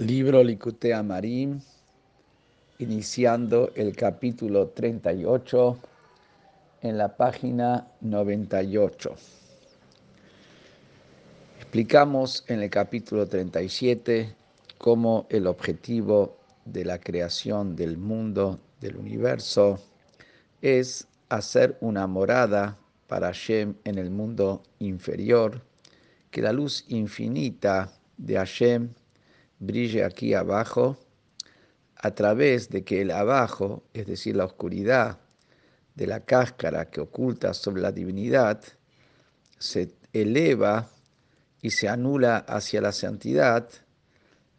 Libro Likute Amarim, iniciando el capítulo 38 en la página 98. Explicamos en el capítulo 37 cómo el objetivo de la creación del mundo, del universo, es hacer una morada para Hashem en el mundo inferior, que la luz infinita de Hashem brille aquí abajo a través de que el abajo, es decir, la oscuridad de la cáscara que oculta sobre la divinidad, se eleva y se anula hacia la santidad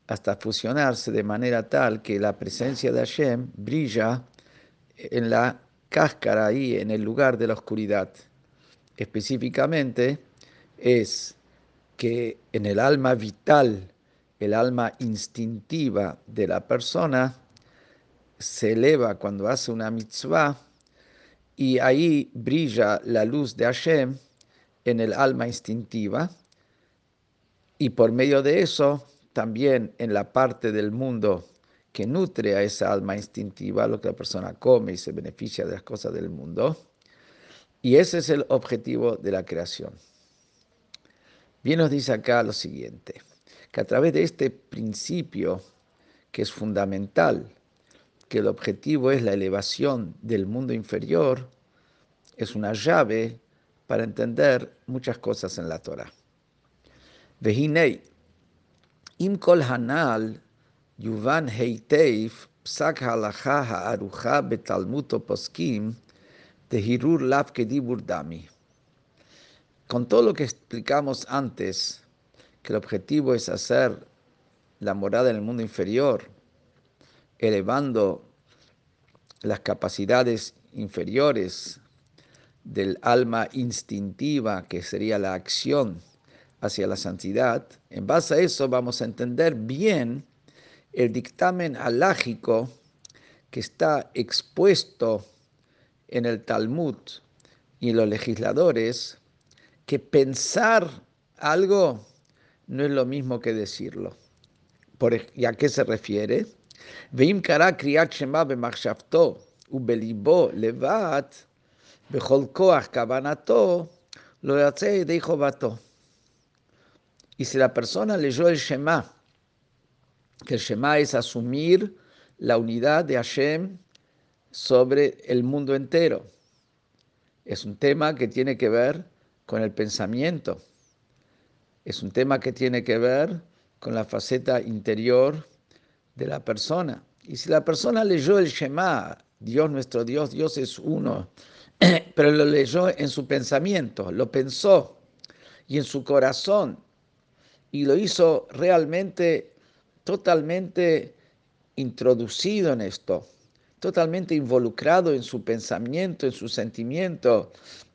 hasta fusionarse de manera tal que la presencia de Hashem brilla en la cáscara ahí, en el lugar de la oscuridad. Específicamente es que en el alma vital el alma instintiva de la persona se eleva cuando hace una mitzvah y ahí brilla la luz de Hashem en el alma instintiva y por medio de eso también en la parte del mundo que nutre a esa alma instintiva, lo que la persona come y se beneficia de las cosas del mundo. Y ese es el objetivo de la creación. Bien nos dice acá lo siguiente que a través de este principio, que es fundamental, que el objetivo es la elevación del mundo inferior, es una llave para entender muchas cosas en la Torah. Vehinei, im kol hanal yuvan heiteif psak halacha ha'arucha betalmuto poskim tehirur lav kedibur dami. Con todo lo que explicamos antes, que el objetivo es hacer la morada en el mundo inferior, elevando las capacidades inferiores del alma instintiva, que sería la acción hacia la santidad, en base a eso vamos a entender bien el dictamen alágico que está expuesto en el Talmud y en los legisladores, que pensar algo no es lo mismo que decirlo. Por, ¿Y a qué se refiere? Veim kara kriyat shema b'machshavto ubelibo levat bechol koach kavanato lo yatzei de vato. Y si la persona leyó el Shema, que el Shema es asumir la unidad de Hashem sobre el mundo entero. Es un tema que tiene que ver con el pensamiento es un tema que tiene que ver con la faceta interior de la persona. Y si la persona leyó el Shema, Dios nuestro Dios, Dios es uno, pero lo leyó en su pensamiento, lo pensó y en su corazón, y lo hizo realmente totalmente introducido en esto, totalmente involucrado en su pensamiento, en su sentimiento,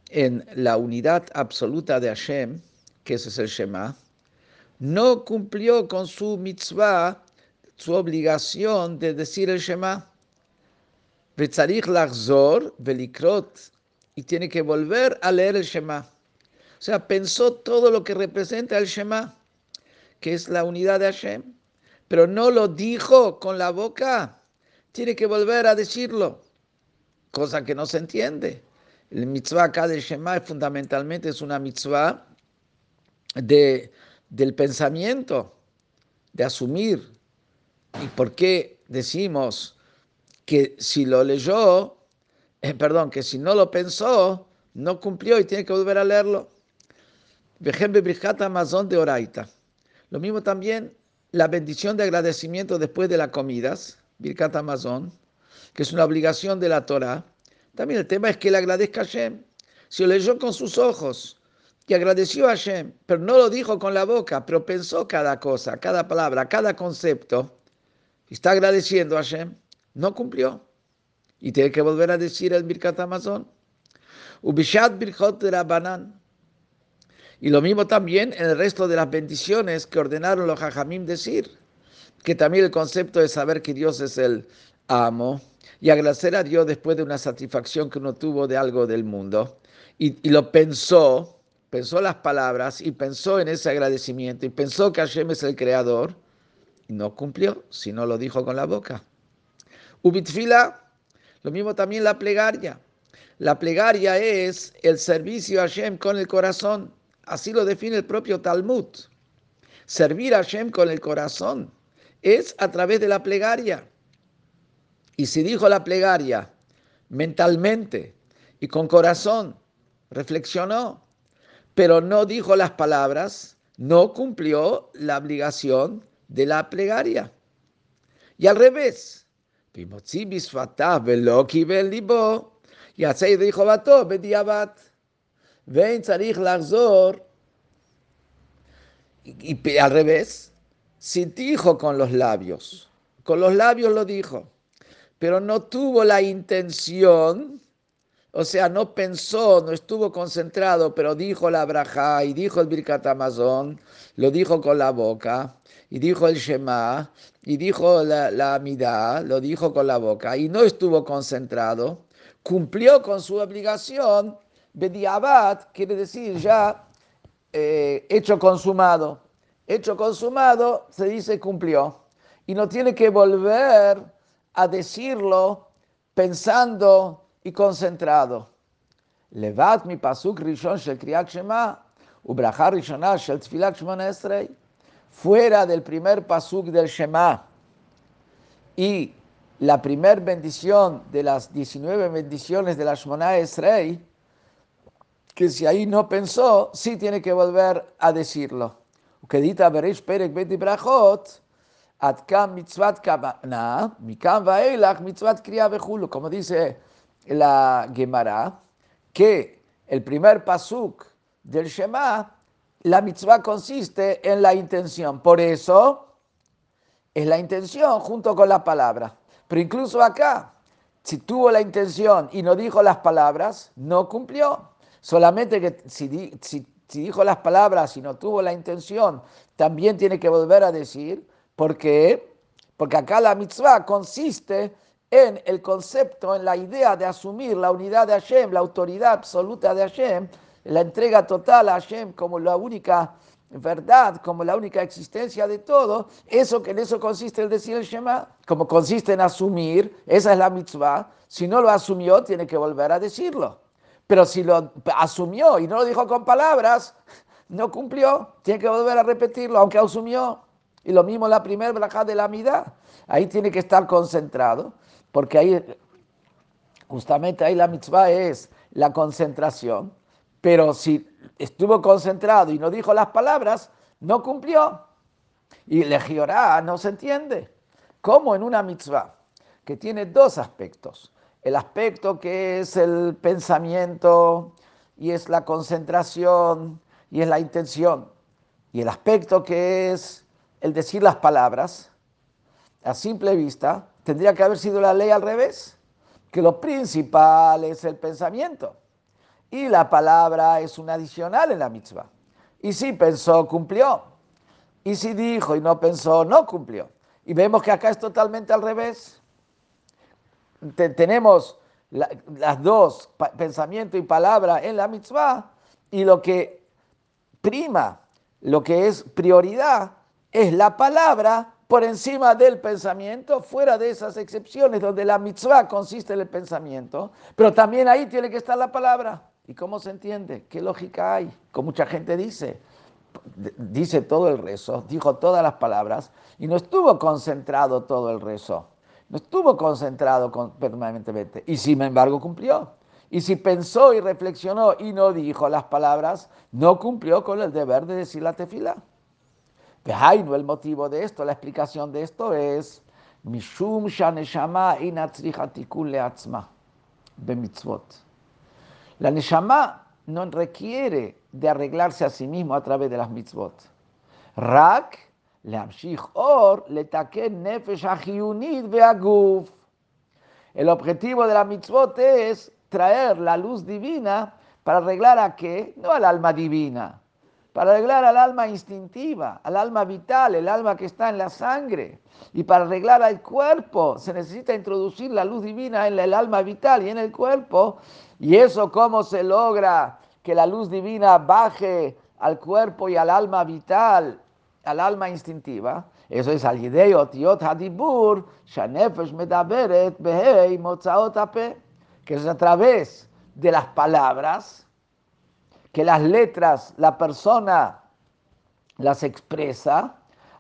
en la unidad absoluta de Hashem, que ese es el Shema, no cumplió con su mitzvah, su obligación de decir el Shema. y tiene que volver a leer el Shema. O sea, pensó todo lo que representa el Shema, que es la unidad de Hashem, pero no lo dijo con la boca. Tiene que volver a decirlo, cosa que no se entiende. El mitzvah acá del Shema fundamentalmente es una mitzvah de, del pensamiento, de asumir. ¿Y por qué decimos que si lo leyó, eh, perdón, que si no lo pensó, no cumplió y tiene que volver a leerlo? Amazon de Oraita. Lo mismo también la bendición de agradecimiento después de las comidas, Birkat Amazon, que es una obligación de la Torah. También el tema es que le agradezca a. Si lo leyó con sus ojos, y agradeció a Hashem, pero no lo dijo con la boca, pero pensó cada cosa, cada palabra, cada concepto. Está agradeciendo a Hashem, no cumplió. Y tiene que volver a decir el Birkat Amazon. Ubishat Birkot Rabanan. Y lo mismo también en el resto de las bendiciones que ordenaron los Jajamim decir. Que también el concepto de saber que Dios es el amo y agradecer a Dios después de una satisfacción que uno tuvo de algo del mundo. Y lo pensó, pensó las palabras y pensó en ese agradecimiento y pensó que Hashem es el creador, y no cumplió, si no lo dijo con la boca. Ubitfila, lo mismo también la plegaria. La plegaria es el servicio a Hashem con el corazón. Así lo define el propio Talmud. Servir a Hashem con el corazón es a través de la plegaria. Y si dijo la plegaria mentalmente y con corazón, reflexionó, pero no dijo las palabras, no cumplió la obligación de la plegaria. Y al revés, y y al revés, si dijo con los labios, con los labios lo dijo, pero no tuvo la intención, o sea, no pensó, no estuvo concentrado, pero dijo la braja y dijo el Birkat Amazon, lo dijo con la boca, y dijo el Shema, y dijo la, la lo dijo con la boca, y no estuvo concentrado, cumplió con su obligación, Bediabat quiere decir ya eh, hecho consumado. Hecho consumado se dice cumplió. Y no tiene que volver a decirlo pensando y concentrado. Levat mi pasuk rishon shel kriyat shema ubrachar rishonah shel tfilat shmona esrei. Fuera del primer pasuk del Shema y la primer bendición de las 19 bendiciones de la Shmona Esrei, que si ahí no pensó, sí tiene que volver a decirlo. Que dita Beresh Perek Beti Brachot, mitzvat mitzvat kriya como dice la Gemara, que el primer pasuk del Shema, la mitzvah consiste en la intención. Por eso es la intención junto con la palabra. Pero incluso acá, si tuvo la intención y no dijo las palabras, no cumplió. Solamente que si, si dijo las palabras y no tuvo la intención, también tiene que volver a decir ¿Por qué? Porque acá la mitzvah consiste en el concepto, en la idea de asumir la unidad de Hashem, la autoridad absoluta de Hashem, la entrega total a Hashem como la única verdad, como la única existencia de todo, eso que en eso consiste el decir el Shema, como consiste en asumir, esa es la mitzvah, si no lo asumió, tiene que volver a decirlo. Pero si lo asumió y no lo dijo con palabras, no cumplió, tiene que volver a repetirlo, aunque asumió. Y lo mismo la primera braja de la mitad. Ahí tiene que estar concentrado, porque ahí, justamente ahí la mitzvah es la concentración. Pero si estuvo concentrado y no dijo las palabras, no cumplió. Y legiorá no se entiende. Como en una mitzvah que tiene dos aspectos. El aspecto que es el pensamiento y es la concentración y es la intención. Y el aspecto que es el decir las palabras, a simple vista, tendría que haber sido la ley al revés, que lo principal es el pensamiento y la palabra es un adicional en la mitzvah. Y si pensó, cumplió. Y si dijo y no pensó, no cumplió. Y vemos que acá es totalmente al revés. tenemos las dos, pensamiento y palabra en la mitzvah, y lo que prima, lo que es prioridad, es la palabra por encima del pensamiento, fuera de esas excepciones donde la mitzvah consiste en el pensamiento, pero también ahí tiene que estar la palabra. ¿Y cómo se entiende? ¿Qué lógica hay? Como mucha gente dice, dice todo el rezo, dijo todas las palabras y no estuvo concentrado todo el rezo, no estuvo concentrado permanentemente y sin embargo cumplió. Y si pensó y reflexionó y no dijo las palabras, no cumplió con el deber de decir la tefila no el motivo de esto, la explicación de esto es Mishum Shaneshama leatzma bemitzvot. La Neshama no requiere de arreglarse a sí mismo a través de las mitzvot. Rak or nefesh. El objetivo de la mitzvot es traer la luz divina para arreglar a qué? No al alma divina, para arreglar al alma instintiva, al alma vital, el alma que está en la sangre. Y para arreglar al cuerpo se necesita introducir la luz divina en el alma vital y en el cuerpo. ¿Y eso cómo se logra que la luz divina baje al cuerpo y al alma vital, al alma instintiva? Eso es al otiot hadibur, shanefesh medaberet behei mozaot ape, que es a través de las palabras, que las letras, la persona las expresa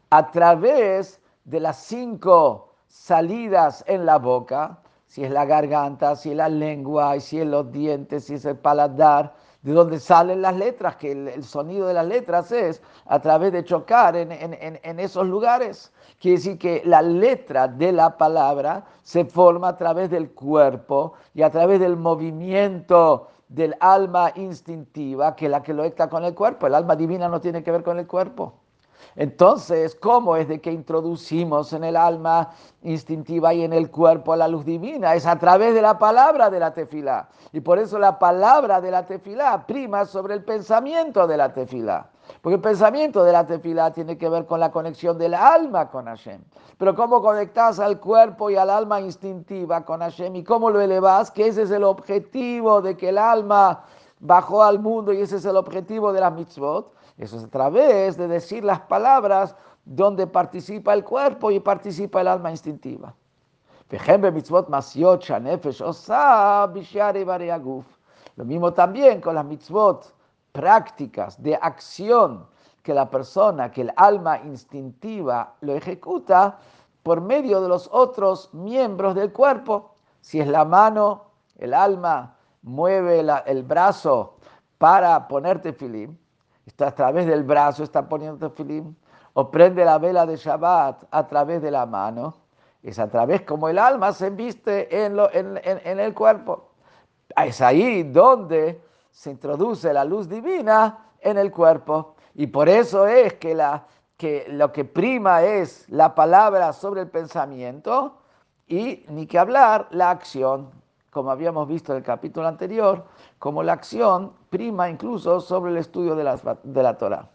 a través de las cinco salidas en la boca, si es la garganta, si es la lengua, si es los dientes, si es el paladar, de donde salen las letras, que el, sonido de las letras es a través de chocar en, en, esos lugares. Quiere decir que la letra de la palabra se forma a través del cuerpo y a través del movimiento del alma instintiva, que la que lo está con el cuerpo. El alma divina no tiene que ver con el cuerpo. Entonces, ¿cómo es de que introducimos en el alma instintiva y en el cuerpo la luz divina? Es a través de la palabra de la tefilá. Y por eso la palabra de la tefilá prima sobre el pensamiento de la tefilá. Porque el pensamiento de la tefilá tiene que ver con la conexión del alma con Hashem. Pero cómo conectas al cuerpo y al alma instintiva con Hashem y cómo lo elevas, que ese es el objetivo de que el alma bajó al mundo y ese es el objetivo de las mitzvot. Eso es a través de decir las palabras donde participa el cuerpo y participa el alma instintiva. Lo mismo también con las mitzvot prácticas de acción que la persona, que el alma instintiva lo ejecuta por medio de los otros miembros del cuerpo. Si es la mano, el alma mueve el brazo para ponerte filim, está a través del brazo, está poniendo filim, o prende la vela de Shabbat a través de la mano, es a través como el alma se viste en, en, el cuerpo. Es ahí donde se introduce la luz divina en el cuerpo. Y por eso es que, la, que lo que prima es la palabra sobre el pensamiento y ni que hablar la acción, como habíamos visto en el capítulo anterior, como la acción prima incluso sobre el estudio de la, de la Torah.